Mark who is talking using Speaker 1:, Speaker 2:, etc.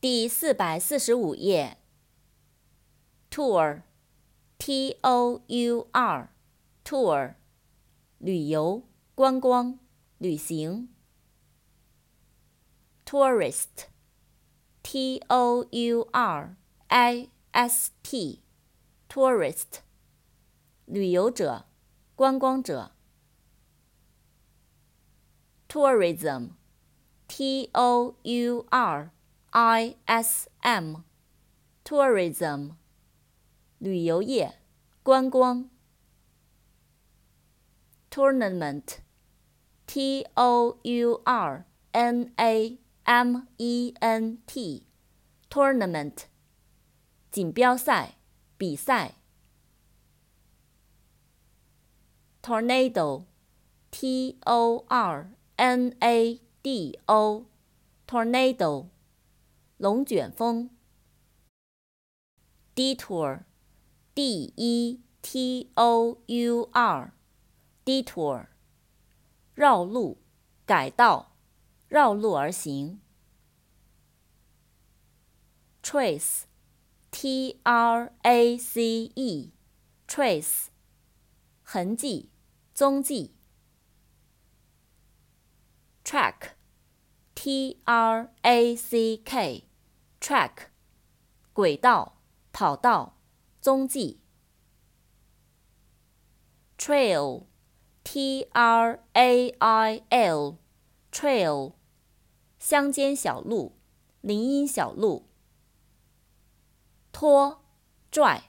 Speaker 1: 第四百四十五页。tour，t-o-u-r，tour，旅游、观光、旅行。tourist，t-o-u-r-i-s-t，tourist，旅游者、观光者。tourism, t o u r. I S M tourism 旅游业，观光。tournament，t-o-u-r-n-a-m-e-n-t，tournament，锦标赛，比赛。tornado，t-o-r-n-a-d-o，tornado。龙卷风，detour，d-e-t-o-u-r，detour，绕路、改道、绕路而行。trace，t-r-a-c-e，trace，痕迹、踪迹。track，t-r-a-c-k。track，轨道、跑道、踪迹。trail，t-r-a-i-l，trail，乡间小路、林荫小路。拖，拽。